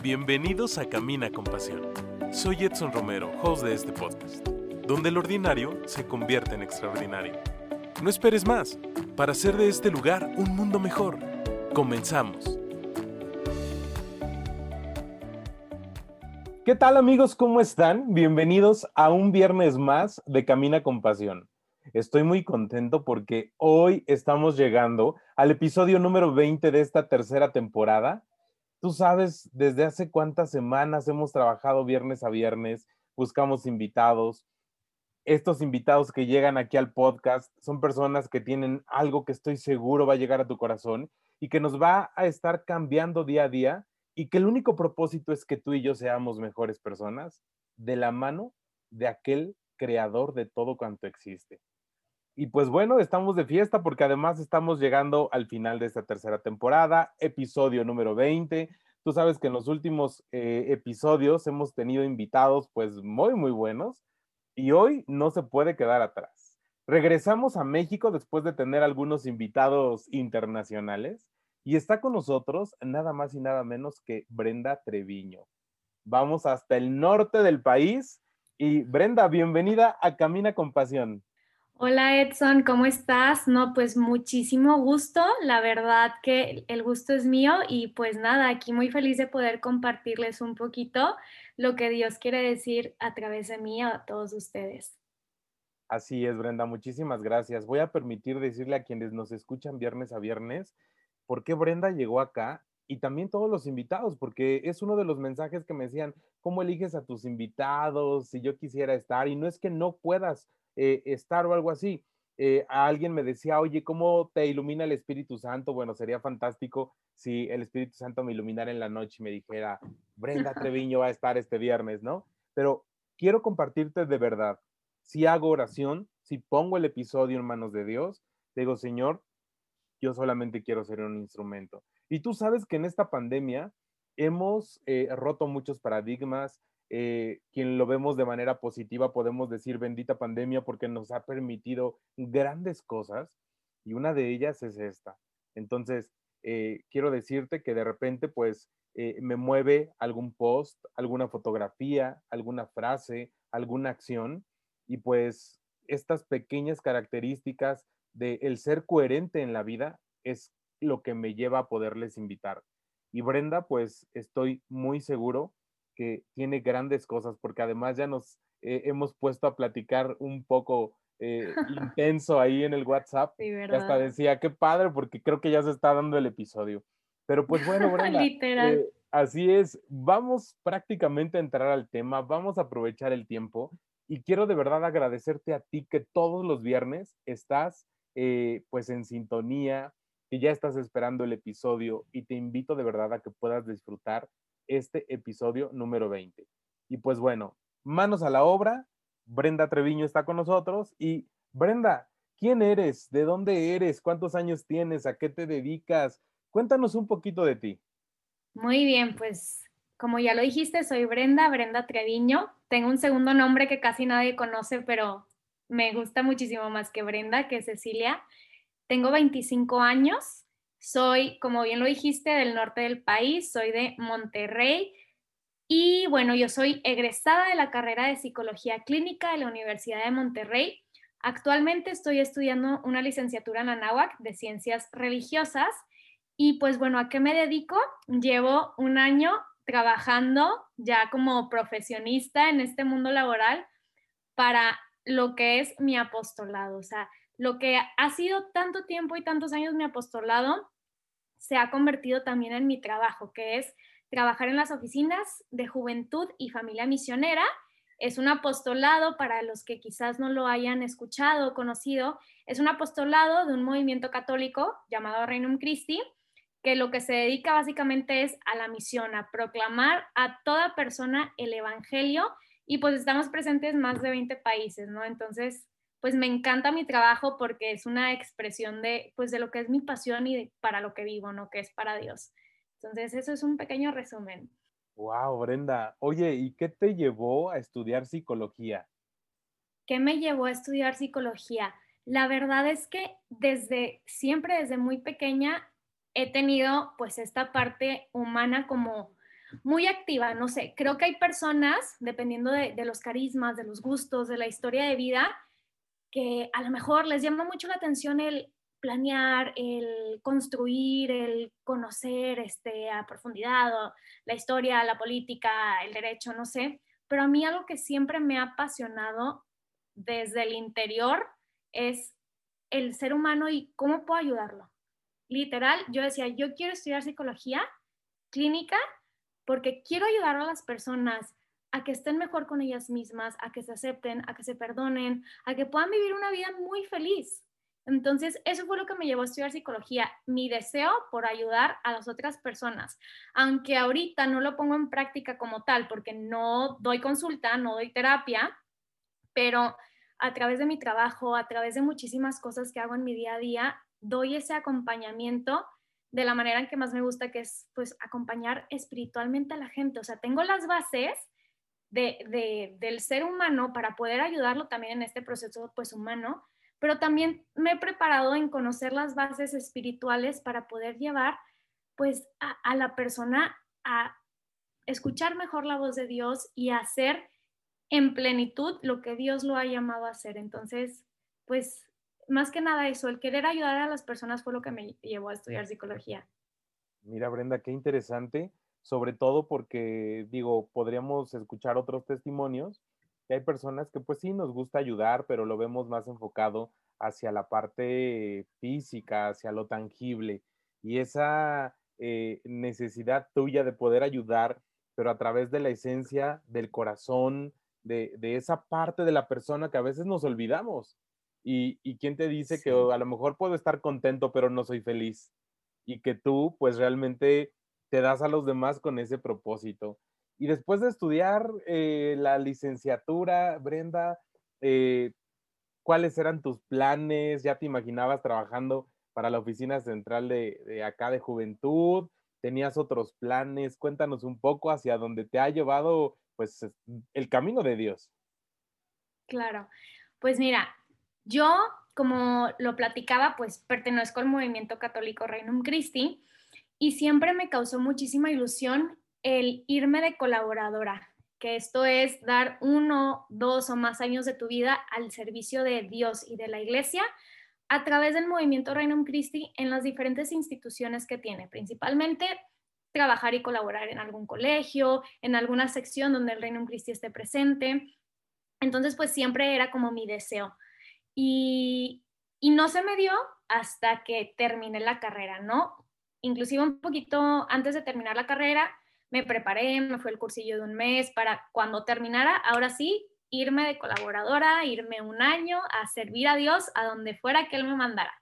Bienvenidos a Camina con Pasión. Soy Edson Romero, host de este podcast, donde el ordinario se convierte en extraordinario. No esperes más para hacer de este lugar un mundo mejor. Comenzamos. ¿Qué tal amigos? ¿Cómo están? Bienvenidos a un viernes más de Camina con Pasión. Estoy muy contento porque hoy estamos llegando al episodio número 20 de esta tercera temporada Tú sabes desde hace cuántas semanas hemos trabajado viernes a viernes, buscamos invitados. Estos invitados que llegan aquí al podcast son personas que tienen algo que estoy seguro va a llegar a tu corazón y que nos va a estar cambiando día a día y que el único propósito es que tú y yo seamos mejores personas de la mano de aquel creador de todo cuanto existe. Y pues bueno, estamos de fiesta porque además estamos llegando al final de esta tercera temporada, episodio número 20. Tú sabes que en los últimos eh, episodios hemos tenido invitados pues muy, muy buenos y hoy no se puede quedar atrás. Regresamos a México después de tener algunos invitados internacionales y está con nosotros nada más y nada menos que Brenda Treviño. Vamos hasta el norte del país y Brenda, bienvenida a Camina con Pasión. Hola Edson, ¿cómo estás? No, pues muchísimo gusto, la verdad que el gusto es mío y pues nada, aquí muy feliz de poder compartirles un poquito lo que Dios quiere decir a través de mí a todos ustedes. Así es, Brenda, muchísimas gracias. Voy a permitir decirle a quienes nos escuchan viernes a viernes por qué Brenda llegó acá y también todos los invitados, porque es uno de los mensajes que me decían, ¿cómo eliges a tus invitados si yo quisiera estar? Y no es que no puedas eh, estar o algo así. Eh, alguien me decía, oye, ¿cómo te ilumina el Espíritu Santo? Bueno, sería fantástico si el Espíritu Santo me iluminara en la noche y me dijera, Brenda Treviño va a estar este viernes, ¿no? Pero quiero compartirte de verdad, si hago oración, si pongo el episodio en manos de Dios, digo, Señor, yo solamente quiero ser un instrumento. Y tú sabes que en esta pandemia hemos eh, roto muchos paradigmas, eh, quien lo vemos de manera positiva, podemos decir bendita pandemia porque nos ha permitido grandes cosas y una de ellas es esta. Entonces, eh, quiero decirte que de repente, pues, eh, me mueve algún post, alguna fotografía, alguna frase, alguna acción y pues estas pequeñas características de el ser coherente en la vida es lo que me lleva a poderles invitar. Y Brenda, pues estoy muy seguro que tiene grandes cosas, porque además ya nos eh, hemos puesto a platicar un poco eh, intenso ahí en el WhatsApp. Sí, hasta decía, qué padre, porque creo que ya se está dando el episodio. Pero pues bueno, Brenda, eh, así es, vamos prácticamente a entrar al tema, vamos a aprovechar el tiempo y quiero de verdad agradecerte a ti que todos los viernes estás pues en sintonía, que ya estás esperando el episodio y te invito de verdad a que puedas disfrutar este episodio número 20. Y pues bueno, manos a la obra. Brenda Treviño está con nosotros. Y Brenda, ¿quién eres? ¿De dónde eres? ¿Cuántos años tienes? ¿A qué te dedicas? Cuéntanos un poquito de ti. Muy bien, pues como ya lo dijiste, soy Brenda, Brenda Treviño. Tengo un segundo nombre que casi nadie conoce, pero me gusta muchísimo más que Brenda, que Cecilia. Tengo 25 años, soy, como bien lo dijiste, del norte del país, soy de Monterrey y bueno, yo soy egresada de la carrera de Psicología Clínica de la Universidad de Monterrey. Actualmente estoy estudiando una licenciatura en Anáhuac de Ciencias Religiosas y pues bueno, ¿a qué me dedico? Llevo un año trabajando ya como profesionista en este mundo laboral para lo que es mi apostolado. O sea, lo que ha sido tanto tiempo y tantos años mi apostolado se ha convertido también en mi trabajo, que es trabajar en las oficinas de juventud y familia misionera. Es un apostolado para los que quizás no lo hayan escuchado o conocido. Es un apostolado de un movimiento católico llamado Reino Christi, que lo que se dedica básicamente es a la misión, a proclamar a toda persona el Evangelio y pues estamos presentes en más de 20 países, ¿no? Entonces, pues me encanta mi trabajo porque es una expresión de, pues de lo que es mi pasión y para lo que vivo, ¿no? Que es para Dios. Entonces, eso es un pequeño resumen. Wow, Brenda. Oye, ¿y qué te llevó a estudiar psicología? ¿Qué me llevó a estudiar psicología? La verdad es que desde siempre, desde muy pequeña, he tenido pues esta parte humana como muy activa, no sé, creo que hay personas, dependiendo de, de, los carismas, de los gustos, de la historia de vida, que a lo mejor les llama mucho la atención el planear, el construir, el conocer este, a profundidad la historia, la política, el derecho, no sé, pero a mí algo que siempre me ha apasionado desde el interior es el ser humano y cómo puedo ayudarlo. Literal, yo decía, yo quiero estudiar psicología clínica porque quiero ayudar a las personas a que estén mejor con ellas mismas, a que se acepten, a que se perdonen, a que puedan vivir una vida muy feliz. Entonces, eso fue lo que me llevó a estudiar psicología, mi deseo por ayudar a las otras personas. Aunque ahorita no lo pongo en práctica como tal, porque no doy consulta, no doy terapia, pero a través de mi trabajo, a través de muchísimas cosas que hago en mi día a día, doy ese acompañamiento de la manera en que más me gusta, que es pues acompañar espiritualmente a la gente. O sea, tengo las bases de, del ser humano para poder ayudarlo también en este proceso pues humano, pero también me he preparado en conocer las bases espirituales para poder llevar pues a, la persona a escuchar mejor la voz de Dios y hacer en plenitud lo que Dios lo ha llamado a hacer. Entonces, pues más que nada eso, el querer ayudar a las personas fue lo que me llevó a estudiar psicología. Mira, Brenda, qué interesante, sobre todo porque, digo, podríamos escuchar otros testimonios que hay personas que pues sí nos gusta ayudar, pero lo vemos más enfocado hacia la parte física, hacia lo tangible. Y esa eh, necesidad tuya de poder ayudar, pero a través de la esencia, del corazón, de, esa parte de la persona que a veces nos olvidamos. Y, y quién te dice que a lo mejor puedo estar contento, pero no soy feliz. Y que tú pues realmente te das a los demás con ese propósito. Y después de estudiar eh, la licenciatura, Brenda, eh, ¿cuáles eran tus planes? ¿Ya te imaginabas trabajando para la oficina central de, acá de juventud? ¿Tenías otros planes? Cuéntanos un poco hacia dónde te ha llevado pues el camino de Dios. Claro, pues mira, yo como lo platicaba, pues pertenezco al movimiento católico Reino Christi y siempre me causó muchísima ilusión el irme de colaboradora, que esto es dar uno, dos o más años de tu vida al servicio de Dios y de la iglesia a través del movimiento Reino Christi en las diferentes instituciones que tiene, principalmente trabajar y colaborar en algún colegio, en alguna sección donde el Reino Christi esté presente. Entonces, pues siempre era como mi deseo. Y, y no se me dio hasta que terminé la carrera, ¿no? Inclusive un poquito antes de terminar la carrera, me preparé, me fue el cursillo de un mes para cuando terminara, ahora sí, irme de colaboradora, irme un año a servir a Dios a donde fuera que Él me mandara.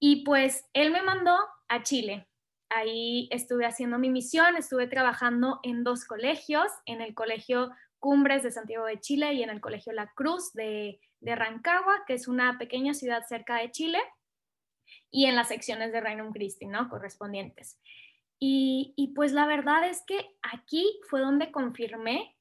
Y pues Él me mandó a Chile. Ahí estuve haciendo mi misión, estuve trabajando en dos colegios, en el Colegio Cumbres de Santiago de Chile y en el Colegio La Cruz de, de Rancagua, que es una pequeña ciudad cerca de Chile, y en las secciones de Reino Christi, ¿no? Correspondientes. Y, pues la verdad es que aquí fue donde confirmé,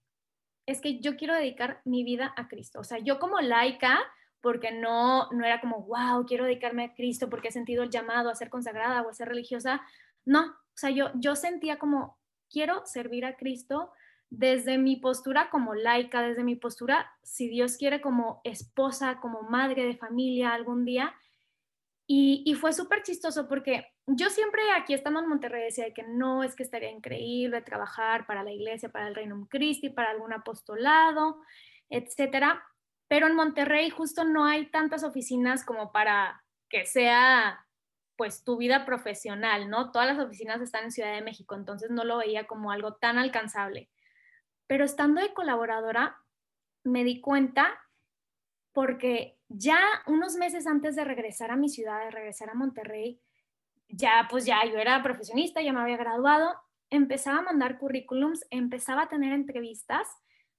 es que yo quiero dedicar mi vida a Cristo. O sea, yo como laica, porque no, no era como, wow, quiero dedicarme a Cristo porque he sentido el llamado a ser consagrada o a ser religiosa. No, o sea, yo, yo sentía como, quiero servir a Cristo desde mi postura como laica, desde mi postura, si Dios quiere, como esposa, como madre de familia algún día. Y, fue súper chistoso porque yo siempre aquí estando en Monterrey decía que no, es que estaría increíble trabajar para la iglesia, para el Reino Christi, para algún apostolado, etcétera. Pero en Monterrey justo no hay tantas oficinas como para que sea pues tu vida profesional, ¿no? Todas las oficinas están en Ciudad de México, entonces no lo veía como algo tan alcanzable. Pero estando de colaboradora, me di cuenta porque ya unos meses antes de regresar a mi ciudad, de regresar a Monterrey, ya pues ya yo era profesionista, ya me había graduado, empezaba a mandar currículums, empezaba a tener entrevistas.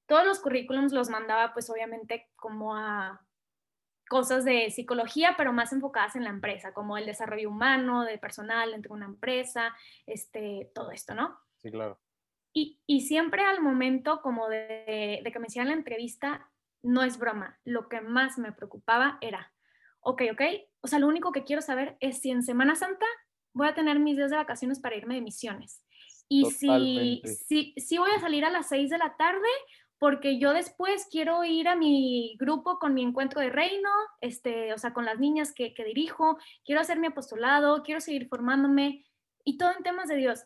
Todos los currículums los mandaba pues obviamente como a cosas de psicología, pero más enfocadas en la empresa, como el desarrollo humano, de personal entre una empresa, este, todo esto, ¿no? Sí, claro. Y, y siempre al momento como de, de que me hicieran la entrevista, no es broma, lo que más me preocupaba era, ok, ok, o sea, lo único que quiero saber es si en Semana Santa voy a tener mis días de vacaciones para irme de misiones. Y si, si, si voy a salir a las 6 de la tarde, porque yo después quiero ir a mi grupo con mi encuentro de reino, este, o sea, con las niñas que, que dirijo, quiero hacer mi apostolado, quiero seguir formándome y todo en temas de Dios.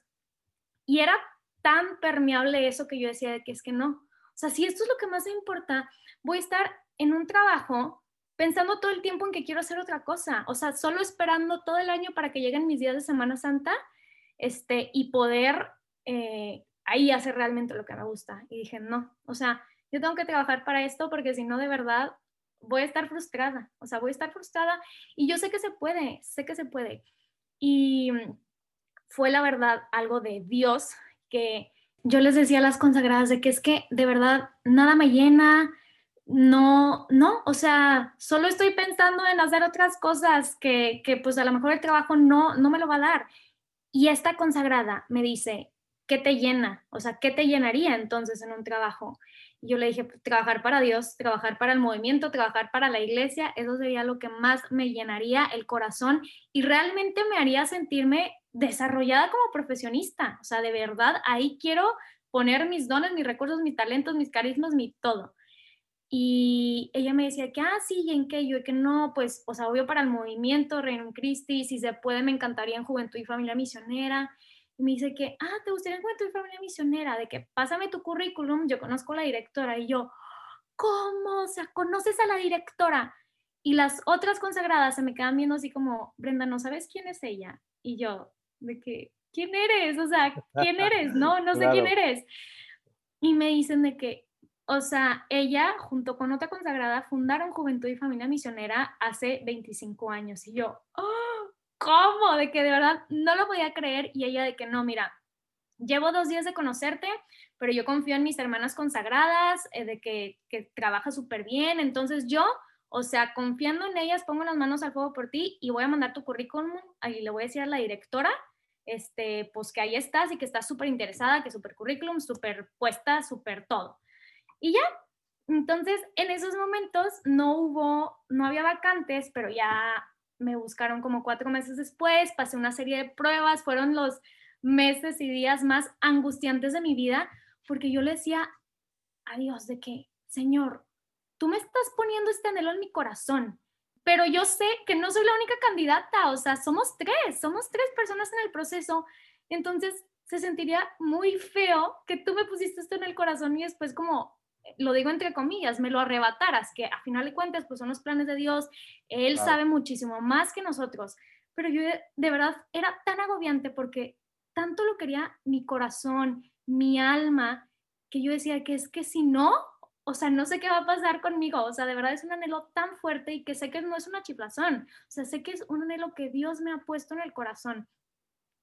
Y era tan permeable eso que yo decía que es que no. O sea, si esto es lo que más me importa, voy a estar en un trabajo pensando todo el tiempo en que quiero hacer otra cosa. O sea, solo esperando todo el año para que lleguen mis días de Semana Santa este, y poder eh, ahí hacer realmente lo que me gusta. Y dije, no, o sea, yo tengo que trabajar para esto porque si no, de verdad, voy a estar frustrada. O sea, voy a estar frustrada y yo sé que se puede, sé que se puede. Y fue la verdad algo de Dios que yo les decía a las consagradas de que es que de verdad nada me llena, no, no, o sea, solo estoy pensando en hacer otras cosas que, que pues a lo mejor el trabajo no, no me lo va a dar. Y esta consagrada me dice, ¿qué te llena? O sea, ¿qué te llenaría entonces en un trabajo? Yo le dije, pues, trabajar para Dios, trabajar para el movimiento, trabajar para la iglesia, eso sería lo que más me llenaría el corazón y realmente me haría sentirme desarrollada como profesionista. O sea, de verdad, ahí quiero poner mis dones, mis recursos, mis talentos, mis carismas, mi todo. Y ella me decía que, ah, ¿y en qué? Yo, que no, pues, o sea, obvio para el movimiento, Reino Christi, si se puede, me encantaría en Juventud y Familia Misionera. Y me dice que, ah, ¿te gustaría en Juventud y Familia Misionera? De que, pásame tu currículum, yo conozco a la directora. Y yo, ¿cómo? O sea, ¿conoces a la directora? Y las otras consagradas se me quedan viendo así como, Brenda, ¿no sabes quién es ella? Y yo, de que, ¿quién eres? O sea, ¿quién eres? No, no sé quién eres. Y me dicen de que, o sea, ella junto con otra consagrada fundaron Juventud y Familia Misionera hace 25 años. Y yo, oh, ¿cómo? De que de verdad no lo podía creer. Y ella de que no, mira, llevo dos días de conocerte, pero yo confío en mis hermanas consagradas, eh, de que, que trabaja súper bien. Entonces yo, o sea, confiando en ellas, pongo las manos al fuego por ti y voy a mandar tu currículum. Ahí le voy a decir a la directora este, pues que ahí estás y que estás súper interesada, que súper currículum, súper puesta, súper todo. Y ya, entonces en esos momentos no hubo, no había vacantes, pero ya me buscaron como cuatro meses después, pasé una serie de pruebas, fueron los meses y días más angustiantes de mi vida, porque yo le decía a Dios de que, Señor, tú me estás poniendo este anhelo en mi corazón, pero yo sé que no soy la única candidata, o sea, somos tres, somos tres personas en el proceso, entonces se sentiría muy feo que tú me pusiste esto en el corazón y después como lo digo entre comillas, me lo arrebataras, que a final de cuentas, pues son los planes de Dios, Él sabe muchísimo más que nosotros, pero yo de verdad era tan agobiante porque tanto lo quería mi corazón, mi alma, que yo decía que es que si no, o sea, no sé qué va a pasar conmigo, o sea, de verdad es un anhelo tan fuerte y que sé que no es una chiflazón, o sea, sé que es un anhelo que Dios me ha puesto en el corazón.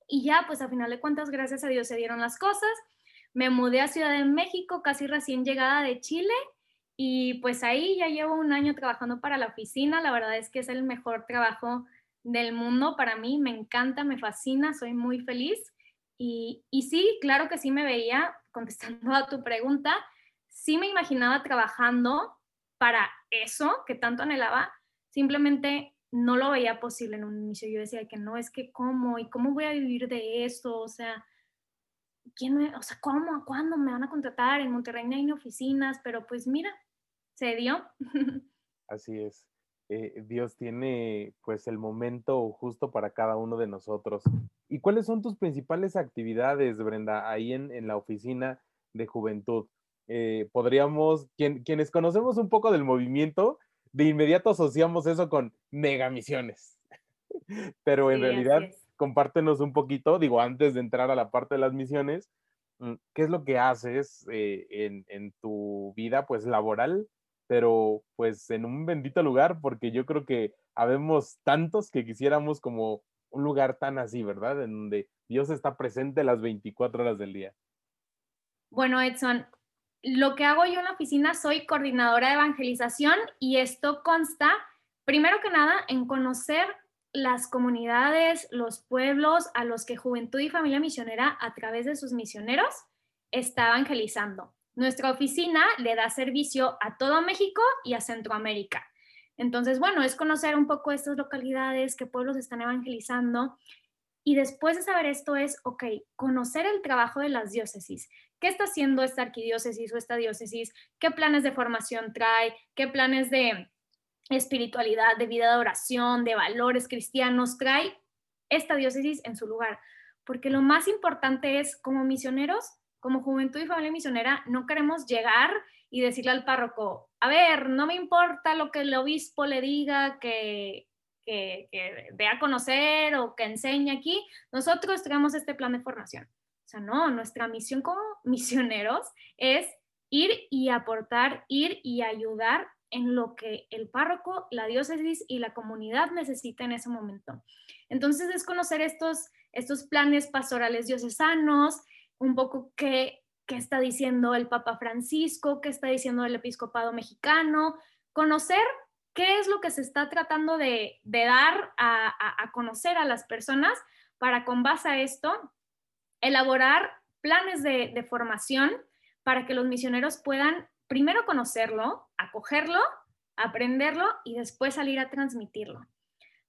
Y ya, pues a final de cuentas, gracias a Dios se dieron las cosas me mudé a Ciudad de México, casi recién llegada de Chile, y pues ahí ya llevo un año trabajando para la oficina. La verdad es que es el mejor trabajo del mundo para mí, me encanta, me fascina, soy muy feliz. Y, y sí, claro que sí me veía, contestando a tu pregunta, sí me imaginaba trabajando para eso que tanto anhelaba, simplemente no lo veía posible en un inicio. Yo decía que no, es que cómo y cómo voy a vivir de eso, o sea, ¿quién me, o sea, cómo, cuándo me van a contratar? En Monterrey no hay oficinas, pero pues mira, se dio. Así es. Eh, Dios tiene pues el momento justo para cada uno de nosotros. ¿Y cuáles son tus principales actividades, Brenda, ahí en, en la oficina de juventud? Eh, podríamos, quienes conocemos un poco del movimiento, de inmediato asociamos eso con megamisiones. Pero en realidad compártenos un poquito, digo, antes de entrar a la parte de las misiones, mm, ¿qué es lo que haces eh, en, tu vida, pues, laboral, pero pues en un bendito lugar, porque yo creo que habemos tantos que quisiéramos como un lugar tan así, ¿verdad? En donde Dios está presente las 24 horas del día. Bueno, Edson, lo que hago yo en la oficina, soy coordinadora de evangelización y esto consta, primero que nada, en conocer las comunidades, los pueblos a los que Juventud y Familia Misionera, a través de sus misioneros, está evangelizando. Nuestra oficina le da servicio a todo México y a Centroamérica. Entonces, bueno, es conocer un poco estas localidades, qué pueblos están evangelizando. Y después de saber esto es, ok, conocer el trabajo de las diócesis. ¿Qué está haciendo esta arquidiócesis o esta diócesis? ¿Qué planes de formación trae? ¿Qué planes de espiritualidad, de vida de oración, de valores cristianos trae esta diócesis en su lugar? Porque lo más importante es, como misioneros, como juventud y familia misionera, no queremos llegar y decirle al párroco, a ver, no me importa lo que el obispo le diga, que que, dé a conocer o que enseñe aquí, nosotros tenemos este plan de formación. O sea, no, nuestra misión como misioneros es ir y aportar, ir y ayudar en lo que el párroco, la diócesis y la comunidad necesita en ese momento. Entonces es conocer estos, estos planes pastorales diocesanos, un poco qué, qué está diciendo el Papa Francisco, qué está diciendo el episcopado mexicano, conocer qué es lo que se está tratando de, dar a, conocer a las personas para con base a esto elaborar planes de, de formación para que los misioneros puedan primero conocerlo, acogerlo, aprenderlo y después salir a transmitirlo.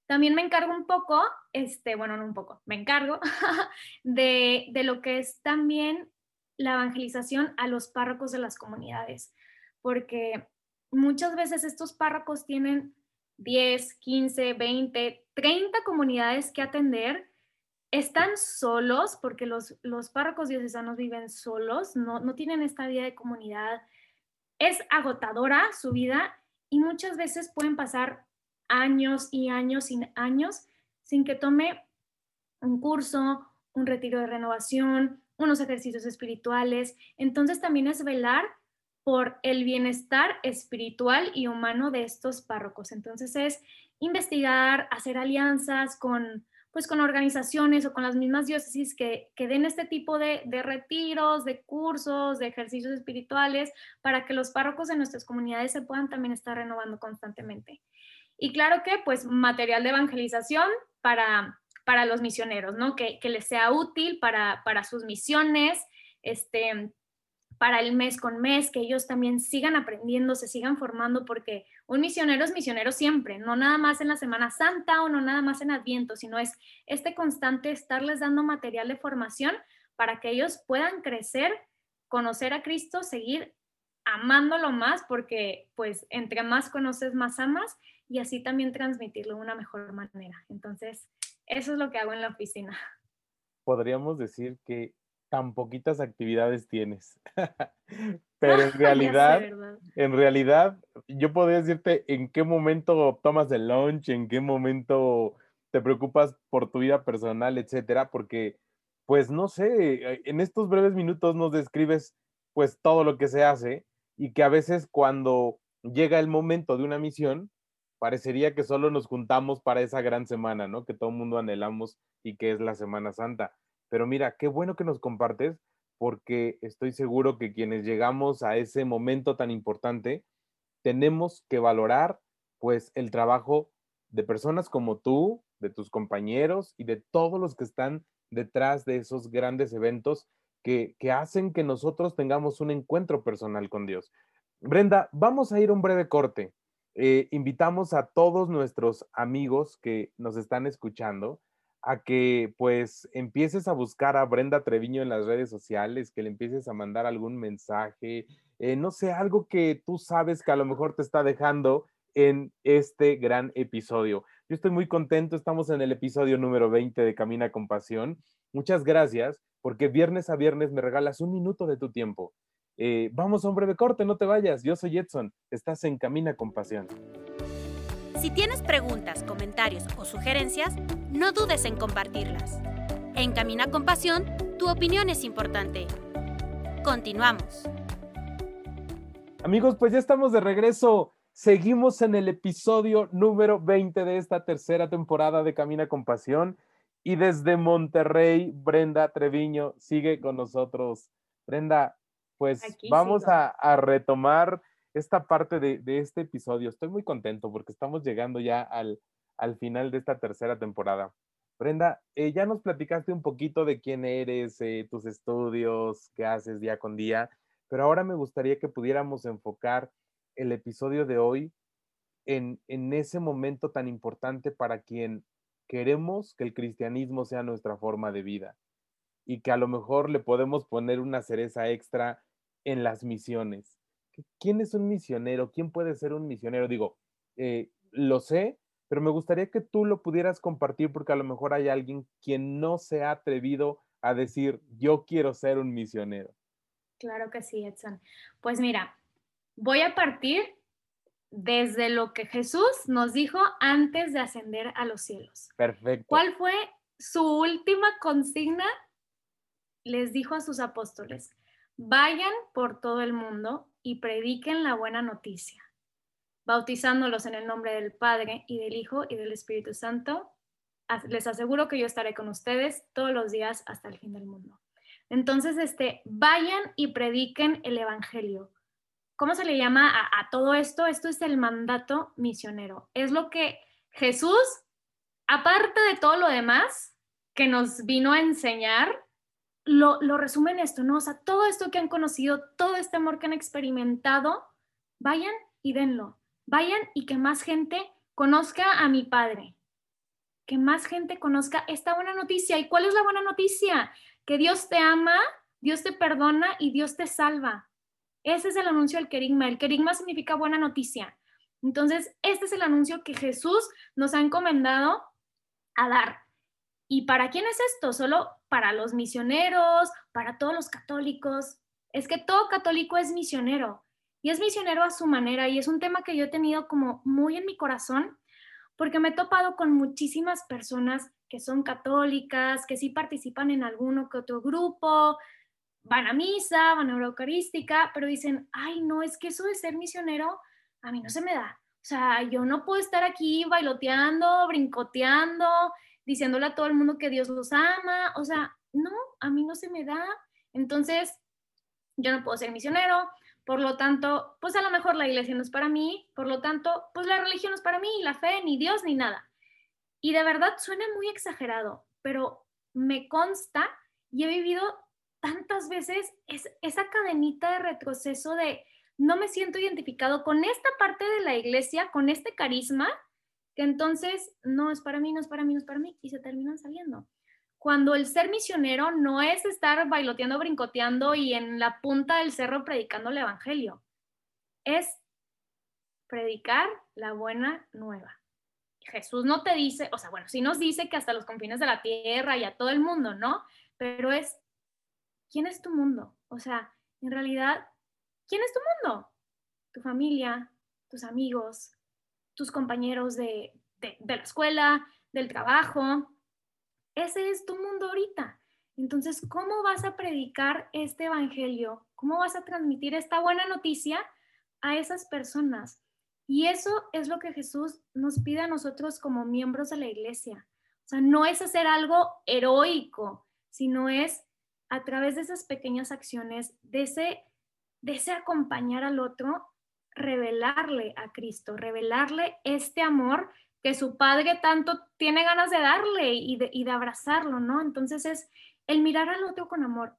También me encargo un poco, este, bueno, no un poco, me encargo de, de, lo que es también la evangelización a los párrocos de las comunidades, porque muchas veces estos párrocos tienen 10, 15, 20, 30 comunidades que atender. Están solos porque los, los párrocos diocesanos viven solos, no, no tienen esta vida de comunidad. Es agotadora su vida y muchas veces pueden pasar años y años y años sin que tome un curso, un retiro de renovación, unos ejercicios espirituales. Entonces también es velar por el bienestar espiritual y humano de estos párrocos. Entonces es investigar, hacer alianzas con, pues, con organizaciones o con las mismas diócesis que, que den este tipo de, de, retiros, de cursos, de ejercicios espirituales, para que los párrocos de nuestras comunidades se puedan también estar renovando constantemente. Y claro que, pues, material de evangelización para, para los misioneros, ¿no? Que, que les sea útil para, para sus misiones, este, para el mes con mes, que ellos también sigan aprendiendo, se sigan formando, porque un misionero es misionero siempre, no nada más en la Semana Santa o no nada más en Adviento, sino es este constante estarles dando material de formación para que ellos puedan crecer, conocer a Cristo, seguir amándolo más, porque pues entre más conoces, más amas, y así también transmitirlo de una mejor manera. Entonces, eso es lo que hago en la oficina. Podríamos decir que tan poquitas actividades tienes. Pero en realidad, en realidad, yo podría decirte en qué momento tomas el lunch, en qué momento te preocupas por tu vida personal, etcétera, porque, pues no sé, eh, en estos breves minutos nos describes, pues todo lo que se hace y que a veces cuando llega el momento de una misión, parecería que solo nos juntamos para esa gran semana, ¿no? Que todo el mundo anhelamos y que es la Semana Santa pero mira, qué bueno que nos compartes porque estoy seguro que quienes llegamos a ese momento tan importante, tenemos que valorar pues el trabajo de personas como tú, de tus compañeros y de todos los que están detrás de esos grandes eventos que, hacen que nosotros tengamos un encuentro personal con Dios. Brenda, vamos a ir un breve corte. Eh, invitamos a todos nuestros amigos que nos están escuchando a que pues empieces a buscar a Brenda Treviño en las redes sociales, que le empieces a mandar algún mensaje, eh, no sé, algo que tú sabes que a lo mejor te está dejando en este gran episodio. Yo estoy muy contento, estamos en el episodio número 20 de Camina con Pasión. Muchas gracias porque viernes a viernes me regalas un minuto de tu tiempo. Eh, vamos a un breve corte, no te vayas. Yo soy Edson, estás en Camina con Pasión. Si tienes preguntas, comentarios o sugerencias, no dudes en compartirlas. En Camina con Pasión, tu opinión es importante. Continuamos. Amigos, pues ya estamos de regreso. Seguimos en el episodio número 20 de esta tercera temporada de Camina con Pasión. Y desde Monterrey, Brenda Treviño sigue con nosotros. Brenda, pues vamos a, a retomar esta parte de, este episodio. Estoy muy contento porque estamos llegando ya al, al final de esta tercera temporada. Brenda, eh, ya nos platicaste un poquito de quién eres, eh, tus estudios, qué haces día con día, pero ahora me gustaría que pudiéramos enfocar el episodio de hoy en, en ese momento tan importante para quien queremos que el cristianismo sea nuestra forma de vida y que a lo mejor le podemos poner una cereza extra en las misiones. ¿Quién es un misionero? ¿Quién puede ser un misionero? Digo, eh, lo sé, pero me gustaría que tú lo pudieras compartir porque a lo mejor hay alguien quien no se ha atrevido a decir, yo quiero ser un misionero. Claro que sí, Edson. Pues mira, voy a partir desde lo que Jesús nos dijo antes de ascender a los cielos. Perfecto. ¿Cuál fue su última consigna? Les dijo a sus apóstoles, vayan por todo el mundo y prediquen la buena noticia, bautizándolos en el nombre del Padre y del Hijo y del Espíritu Santo. Les aseguro que yo estaré con ustedes todos los días hasta el fin del mundo. Entonces, este, vayan y prediquen el Evangelio. ¿Cómo se le llama a, todo esto? Esto es el mandato misionero. Es lo que Jesús, aparte de todo lo demás que nos vino a enseñar, lo, lo resume en esto, ¿no? O sea, todo esto que han conocido, todo este amor que han experimentado, vayan y denlo. Vayan y que más gente conozca a mi Padre. Que más gente conozca esta buena noticia. ¿Y cuál es la buena noticia? que Dios te ama, Dios te perdona y Dios te salva. Ese es el anuncio del querigma. El querigma significa buena noticia. Entonces, este es el anuncio que Jesús nos ha encomendado a dar. ¿Y para quién es esto? Solo para los misioneros, para todos los católicos. Es que todo católico es misionero y es misionero a su manera y es un tema que yo he tenido como muy en mi corazón porque me he topado con muchísimas personas que son católicas, que sí participan en alguno que otro grupo, van a misa, van a eucarística, pero dicen, ay, no, es que eso de ser misionero a mí no se me da. O sea, yo no puedo estar aquí bailoteando, brincoteando, diciéndole a todo el mundo que Dios los ama. O sea, no, a mí no se me da. Entonces, yo no puedo ser misionero, por lo tanto, pues a lo mejor la iglesia no es para mí, por lo tanto, pues la religión no es para mí, la fe, ni Dios, ni nada. Y de verdad suena muy exagerado, pero me consta y he vivido tantas veces esa cadenita de retroceso de no me siento identificado con esta parte de la iglesia, con este carisma, que entonces no es para mí, no es para mí, no es para mí, y se terminan saliendo cuando el ser misionero no es estar bailoteando, brincoteando y en la punta del cerro predicando el Evangelio, es predicar la buena nueva. Jesús no te dice, o sea, bueno, sí nos dice que hasta los confines de la tierra y a todo el mundo, ¿no? Pero es, ¿quién es tu mundo? O sea, en realidad, ¿quién es tu mundo? Tu familia, tus amigos, tus compañeros de, de la escuela, del trabajo, ese es tu mundo ahorita. Entonces, ¿cómo vas a predicar este evangelio? ¿Cómo vas a transmitir esta buena noticia a esas personas? Y eso es lo que Jesús nos pide a nosotros como miembros de la iglesia. O sea, no es hacer algo heroico, sino es a través de esas pequeñas acciones, de ese, de ese acompañar al otro, revelarle a Cristo, revelarle este amor que su padre tanto tiene ganas de darle y de, abrazarlo, ¿no? Entonces es el mirar al otro con amor,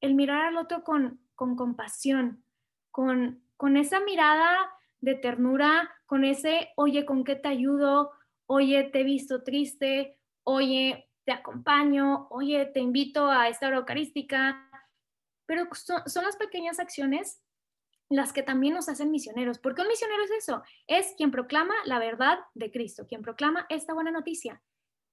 el mirar al otro con, con compasión, con, con esa mirada de ternura, con ese, oye, ¿con qué te ayudo? Oye, te he visto triste, oye, te acompaño, oye, te invito a esta hora eucarística. Pero son las pequeñas acciones las que también nos hacen misioneros. Porque un misionero es eso, es quien proclama la verdad de Cristo, quien proclama esta buena noticia.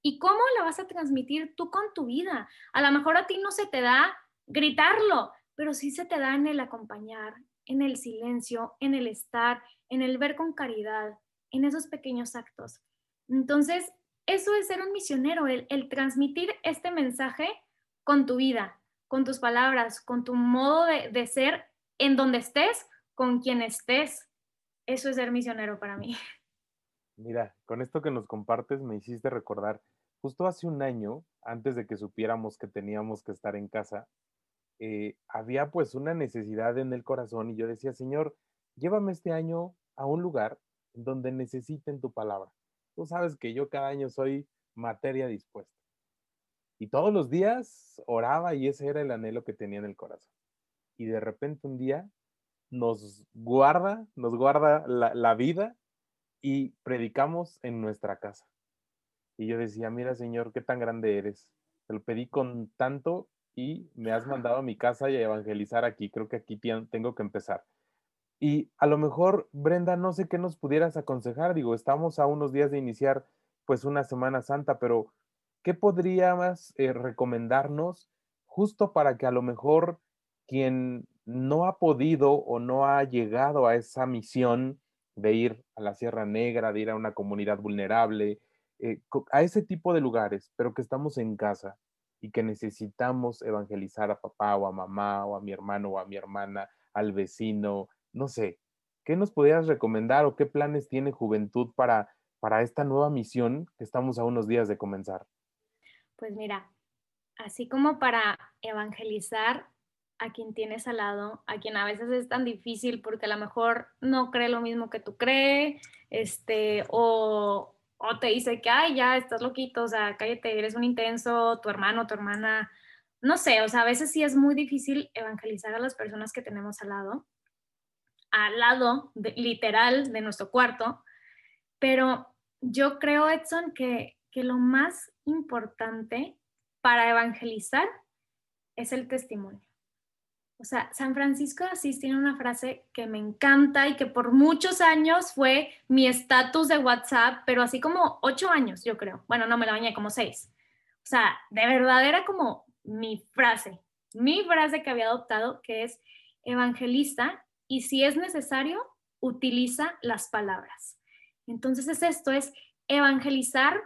¿Y cómo la vas a transmitir tú con tu vida? A lo mejor a ti no se te da gritarlo, pero sí se te da en el acompañar, en el silencio, en el estar, en el ver con caridad, en esos pequeños actos. Entonces, eso es ser un misionero, el, transmitir este mensaje con tu vida, con tus palabras, con tu modo de, de ser en donde estés, con quien estés. Eso es ser misionero para mí. Mira, con esto que nos compartes me hiciste recordar, justo hace un año, antes de que supiéramos que teníamos que estar en casa, eh, había pues una necesidad en el corazón y yo decía, Señor, llévame este año a un lugar donde necesiten tu palabra. Tú sabes que yo cada año soy materia dispuesta. Y todos los días oraba y ese era el anhelo que tenía en el corazón y de repente un día nos guarda, nos guarda la, vida y predicamos en nuestra casa. Y yo decía, mira, Señor, qué tan grande eres. Te lo pedí con tanto y me has mandado a mi casa y a evangelizar aquí. Creo que aquí tengo que empezar. Y a lo mejor, Brenda, no sé qué nos pudieras aconsejar. Digo, estamos a unos días de iniciar pues una Semana Santa, pero ¿qué podrías eh, recomendarnos justo para que a lo mejor quien no ha podido o no ha llegado a esa misión de ir a la Sierra Negra, de ir a una comunidad vulnerable, eh, a ese tipo de lugares, pero que estamos en casa y que necesitamos evangelizar a papá o a mamá o a mi hermano o a mi hermana, al vecino, no sé, ¿qué nos podrías recomendar o qué planes tiene Juventud para, para esta nueva misión que estamos a unos días de comenzar? Pues mira, así como para evangelizar a quien tienes al lado, a quien a veces es tan difícil porque a lo mejor no cree lo mismo que tú crees, este, o, te dice que, ay, ya estás loquito, o sea, cállate, eres un intenso, tu hermano, tu hermana, no sé, o sea, a veces sí es muy difícil evangelizar a las personas que tenemos al lado al lado literal de nuestro cuarto, pero yo creo, Edson, que, que lo más importante para evangelizar es el testimonio. O sea, San Francisco de Asís tiene una frase que me encanta y que por muchos años fue mi estatus de WhatsApp, pero así como ocho años, yo creo. Bueno, no me la bañé, como seis. O sea, de verdad era como mi frase, mi frase que había adoptado, que es evangelista y si es necesario, utiliza las palabras. Entonces es esto, es evangelizar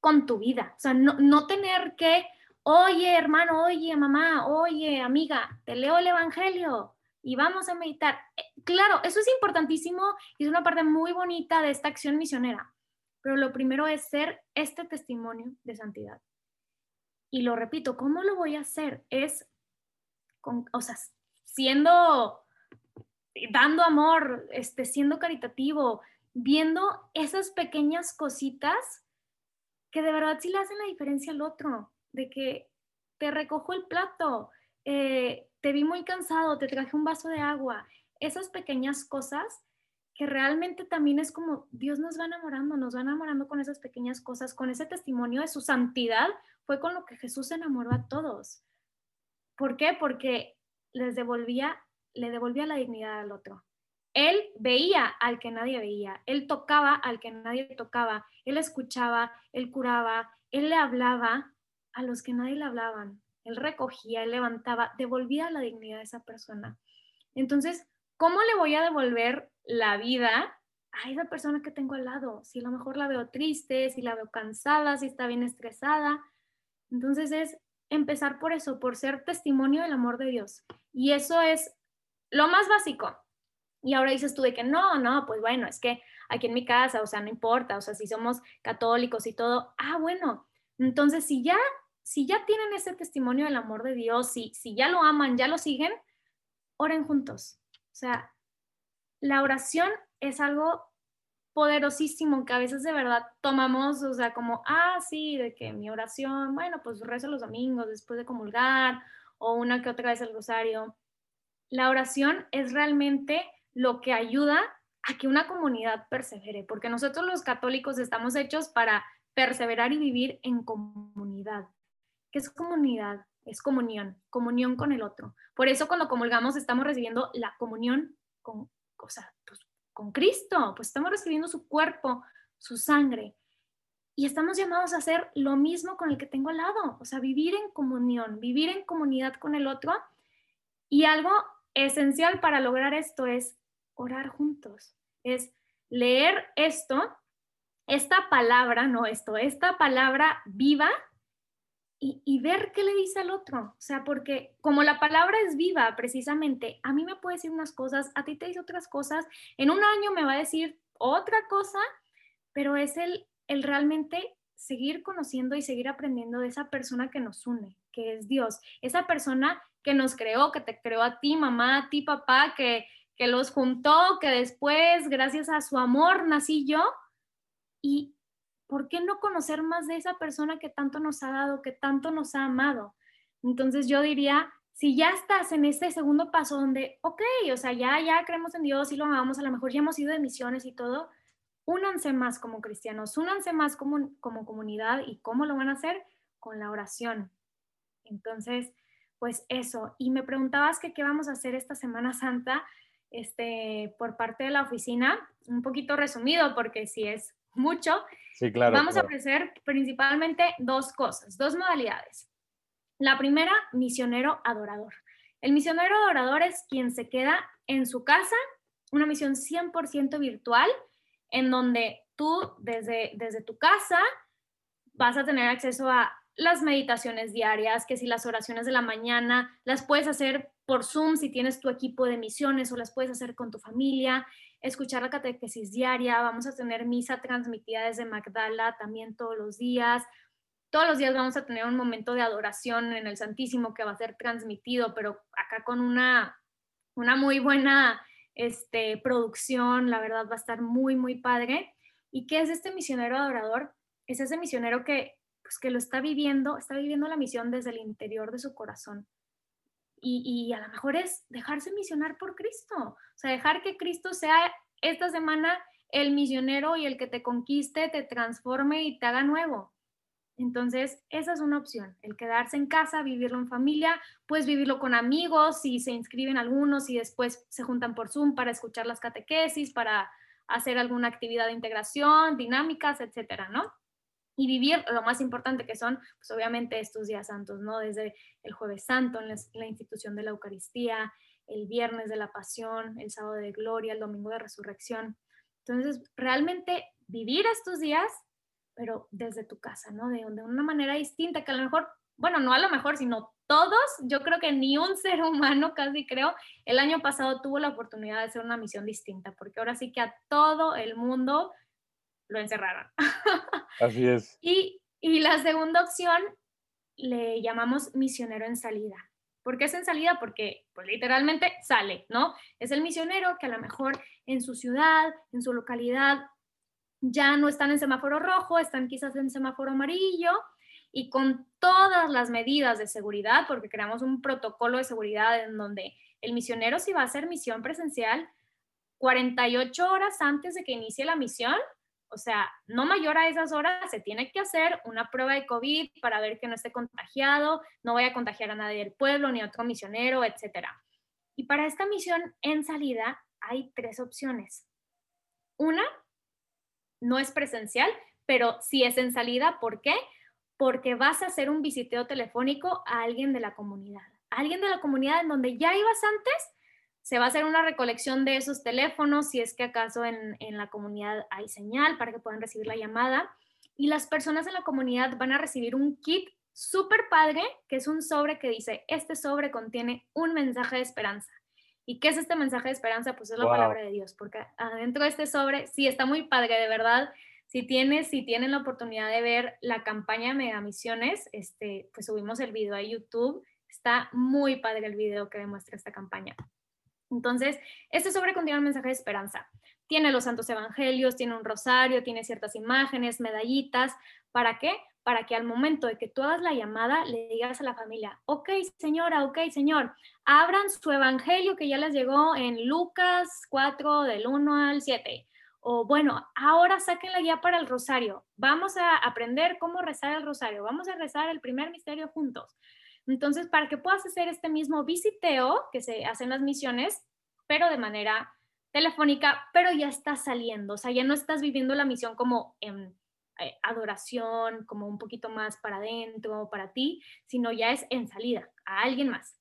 con tu vida, o sea, no, tener que, oye hermano, oye mamá, oye amiga, te leo el Evangelio y vamos a meditar. Eh, claro, eso es importantísimo y es una parte muy bonita de esta acción misionera, pero lo primero es ser este testimonio de santidad. Y lo repito, ¿cómo lo voy a hacer? Es, con, o sea, siendo dando amor, este, siendo caritativo, viendo esas pequeñas cositas que de verdad sí le hacen la diferencia al otro, de que te recojo el plato, eh, te vi muy cansado, te traje un vaso de agua, esas pequeñas cosas que realmente también es como Dios nos va enamorando, nos va enamorando con esas pequeñas cosas, con ese testimonio de su santidad, fue con lo que Jesús enamoró a todos. ¿Por qué? Porque les devolvía le devolvía la dignidad al otro. Él veía al que nadie veía, él tocaba al que nadie tocaba, él escuchaba, él curaba, él le hablaba a los que nadie le hablaban, él recogía, él levantaba, devolvía la dignidad a esa persona. Entonces, ¿cómo le voy a devolver la vida a esa persona que tengo al lado? Si a lo mejor la veo triste, si la veo cansada, si está bien estresada. Entonces es empezar por eso, por ser testimonio del amor de Dios. Y eso es lo más básico. Y ahora dices tú de que no, no, pues bueno, es que aquí en mi casa, o sea, no importa, o sea, si somos católicos y todo, ah, bueno, entonces si ya, si ya tienen ese testimonio del amor de Dios, si, ya lo aman, ya lo siguen, oren juntos. O sea, la oración es algo poderosísimo que a veces de verdad tomamos, o sea, como, ah, sí, de que mi oración, bueno, pues rezo los domingos después de comulgar o una que otra vez el rosario la oración es realmente lo que ayuda a que una comunidad persevere, porque nosotros los católicos estamos hechos para perseverar y vivir en comunidad. ¿Qué es comunidad? Es comunión, comunión con el otro. Por eso cuando comulgamos estamos recibiendo la comunión con, o pues, con Cristo, pues estamos recibiendo su cuerpo, su sangre. Y estamos llamados a hacer lo mismo con el que tengo al lado, o sea, vivir en comunión, vivir en comunidad con el otro. Y algo esencial para lograr esto es orar juntos, es leer esto, esta palabra, no esto, esta palabra viva y, ver qué le dice al otro. O sea, porque como la palabra es viva precisamente, a mí me puede decir unas cosas, a ti te dice otras cosas, en un año me va a decir otra cosa, pero es el, el realmente seguir conociendo y seguir aprendiendo de esa persona que nos une, que es Dios, esa persona que nos creó, que te creó a ti, mamá, a ti, papá, que, que los juntó, que después, gracias a su amor, nací yo. Y ¿por qué no conocer más de esa persona que tanto nos ha dado, que tanto nos ha amado? Entonces yo diría, si ya estás en este segundo paso donde, ok, o sea, ya, ya creemos en Dios y lo amamos, a lo mejor ya hemos ido de misiones y todo, únanse más como cristianos, únanse más como, como comunidad y cómo lo van a hacer con la oración. Entonces, pues eso. Y me preguntabas que qué vamos a hacer esta Semana Santa este, por parte de la oficina, un poquito resumido porque si es mucho. Sí, claro. Vamos a ofrecer principalmente dos cosas, dos modalidades. La primera, misionero adorador. El misionero adorador es quien se queda en su casa, una misión 100% virtual, en donde tú desde, desde tu casa vas a tener acceso a las meditaciones diarias, que si las oraciones de la mañana las puedes hacer por Zoom si tienes tu equipo de misiones o las puedes hacer con tu familia, escuchar la catequesis diaria, vamos a tener misa transmitida desde Magdala también todos los días. Todos los días vamos a tener un momento de adoración en el Santísimo que va a ser transmitido, pero acá con una, una muy buena este, producción, la verdad va a estar muy, muy padre. ¿Y qué es este misionero adorador? Es ese misionero que pues, que lo está viviendo, está viviendo la misión desde el interior de su corazón. Y, y, a lo mejor es dejarse misionar por Cristo, o sea, dejar que Cristo sea esta semana el misionero y el que te conquiste, te transforme y te haga nuevo. Entonces, esa es una opción, el quedarse en casa, vivirlo en familia, puedes vivirlo con amigos, si se inscriben algunos y después se juntan por Zoom para escuchar las catequesis, para hacer alguna actividad de integración, dinámicas, etcétera, ¿no? Y vivir lo más importante que son, pues obviamente estos días santos, ¿no? Desde el jueves santo en la, institución de la Eucaristía, el viernes de la Pasión, el sábado de Gloria, el domingo de Resurrección. Entonces, realmente vivir estos días, pero desde tu casa, ¿no? De, de una manera distinta, que a lo mejor, bueno, no a lo mejor, sino todos, yo creo que ni un ser humano, casi creo, el año pasado tuvo la oportunidad de hacer una misión distinta, porque ahora sí que a todo el mundo lo encerraron. Así es. Y, y la segunda opción le llamamos misionero en salida. ¿Por qué es en salida? Porque pues, literalmente sale, ¿no? Es el misionero que a lo mejor en su ciudad, en su localidad, ya no están en semáforo rojo, están quizás en semáforo amarillo y con todas las medidas de seguridad, porque creamos un protocolo de seguridad en donde el misionero si va a hacer misión presencial, 48 horas antes de que inicie la misión, o sea, no mayor a esas horas, se tiene que hacer una prueba de COVID para ver que no esté contagiado, no vaya a contagiar a nadie del pueblo, ni a otro misionero, etc. Y para esta misión en salida hay tres opciones. Una, no es presencial, pero sí es en salida. ¿Por qué? Porque vas a hacer un visiteo telefónico a alguien de la comunidad. alguien de la comunidad en donde ya ibas antes, se va a hacer una recolección de esos teléfonos si es que acaso en, la comunidad hay señal para que puedan recibir la llamada. Y las personas en la comunidad van a recibir un kit súper padre, que es un sobre que dice, este sobre contiene un mensaje de esperanza. ¿Y qué es este mensaje de esperanza? Pues es la palabra de Dios, porque adentro de este sobre, sí, está muy padre, de verdad. Si tienes, si tienen la oportunidad de ver la campaña Mega Misiones, este, pues subimos el video a YouTube. Está muy padre el video que demuestra esta campaña. Entonces, este sobre contiene un mensaje de esperanza. Tiene los santos evangelios, tiene un rosario, tiene ciertas imágenes, medallitas. ¿Para qué? Para que al momento de que tú hagas la llamada le digas a la familia, ok señora, ok señor, abran su evangelio que ya les llegó en Lucas 4 del 1 al 7. O bueno, ahora saquen la guía para el rosario. Vamos a aprender cómo rezar el rosario. Vamos a rezar el primer misterio juntos. Entonces, para que puedas hacer este mismo visiteo que se hacen las misiones, pero de manera telefónica, pero ya estás saliendo, o sea, ya no estás viviendo la misión como en eh, adoración, como un poquito más para adentro, para ti, sino ya es en salida, a alguien más.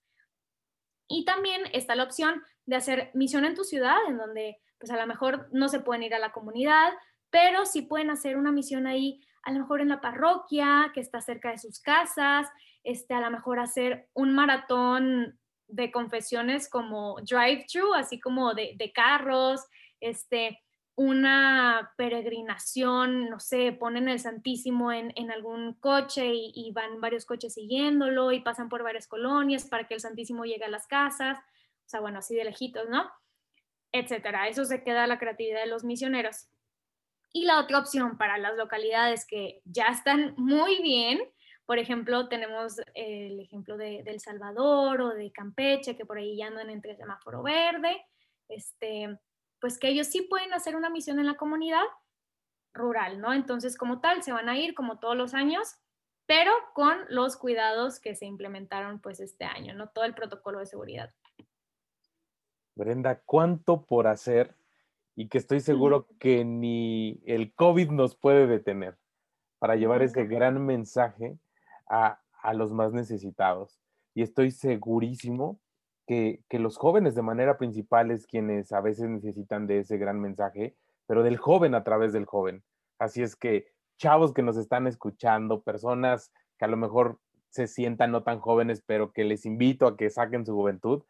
Y también está la opción de hacer misión en tu ciudad, en donde pues a lo mejor no se pueden ir a la comunidad, pero sí pueden hacer una misión ahí, a lo mejor en la parroquia, que está cerca de sus casas, este, a lo mejor hacer un maratón de confesiones como drive-thru, así como de, carros, este, una peregrinación, no sé, ponen el Santísimo en, algún coche y, van varios coches siguiéndolo y pasan por varias colonias para que el Santísimo llegue a las casas, o sea, bueno, así de lejitos, ¿no? Etcétera. Eso se queda a la creatividad de los misioneros. Y la otra opción para las localidades que ya están muy bien, por ejemplo, tenemos el ejemplo de, El Salvador o de Campeche, que por ahí ya andan entre semáforo verde, este, pues que ellos sí pueden hacer una misión en la comunidad, rural, ¿no? Entonces, como tal, se van a ir como todos los años, pero con los cuidados que se implementaron pues este año, ¿no? Todo el protocolo de seguridad. Brenda, ¿cuánto por hacer? Y que estoy seguro que ni el COVID nos puede detener para llevar ese gran mensaje a, los más necesitados. Y estoy segurísimo que, que, los jóvenes de manera principal es quienes a veces necesitan de ese gran mensaje, pero del joven a través del joven. Así es que chavos que nos están escuchando, personas que a lo mejor se sientan no tan jóvenes, pero que les invito a que saquen su juventud,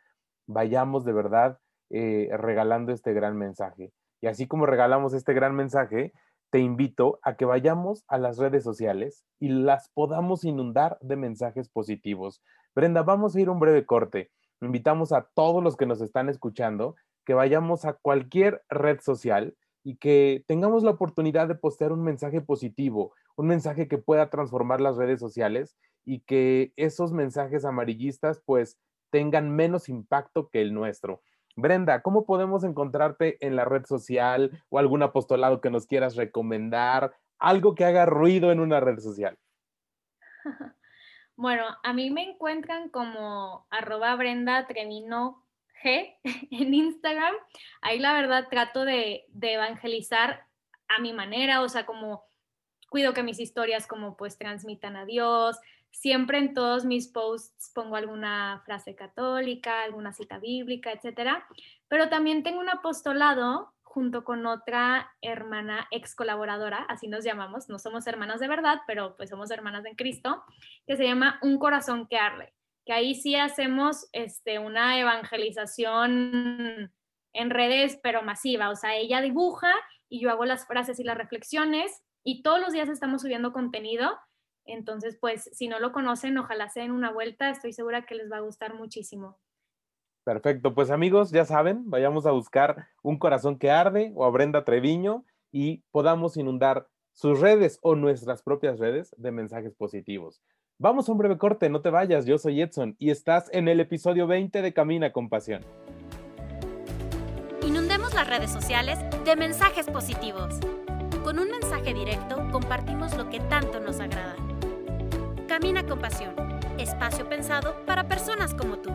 vayamos de verdad eh, regalando este gran mensaje. Y así como regalamos este gran mensaje, te invito a que vayamos a las redes sociales y las podamos inundar de mensajes positivos. Brenda, vamos a ir un breve corte. Invitamos a todos los que nos están escuchando que vayamos a cualquier red social y que tengamos la oportunidad de postear un mensaje positivo, un mensaje que pueda transformar las redes sociales y que esos mensajes amarillistas pues tengan menos impacto que el nuestro. Brenda, ¿cómo podemos encontrarte en la red social o algún apostolado que nos quieras recomendar? Algo que haga ruido en una red social. Bueno, a mí me encuentran como arroba Brenda Trevino G en Instagram. Ahí la verdad trato de, de, evangelizar a mi manera, o sea, como cuido que mis historias como pues transmitan a Dios, Siempre en todos mis posts pongo alguna frase católica, alguna cita bíblica, etcétera. Pero también tengo un apostolado junto con otra hermana ex colaboradora, así nos llamamos, no somos hermanas de verdad, pero pues somos hermanas en Cristo, que se llama Un corazón que arde, que ahí sí hacemos este, una evangelización en redes, pero masiva, o sea, ella dibuja y yo hago las frases y las reflexiones y todos los días estamos subiendo contenido entonces, pues si no lo conocen, ojalá se den una vuelta, estoy segura que les va a gustar muchísimo. Perfecto, pues amigos, ya saben, vayamos a buscar un corazón que arde o a Brenda Treviño y podamos inundar sus redes o nuestras propias redes de mensajes positivos. Vamos a un breve corte, no te vayas, yo soy Edson y estás en el episodio 20 de Camina con Pasión. Inundemos las redes sociales de mensajes positivos. Con un mensaje directo compartimos lo que tanto nos agrada. Camina con pasión. Espacio pensado para personas como tú.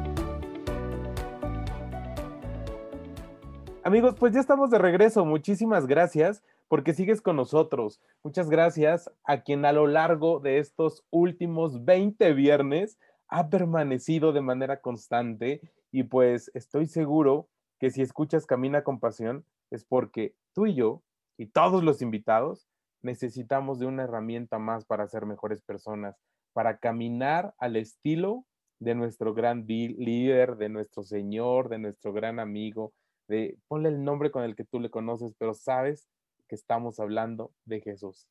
Amigos, pues ya estamos de regreso. Muchísimas gracias porque sigues con nosotros. Muchas gracias a quien a lo largo de estos últimos 20 viernes ha permanecido de manera constante y pues estoy seguro que si escuchas Camina con Pasión es porque tú y yo y todos los invitados necesitamos de una herramienta más para ser mejores personas, para caminar al estilo de nuestro gran líder, de nuestro Señor, de nuestro gran amigo, de ponle el nombre con el que tú le conoces, pero sabes que estamos hablando de Jesús,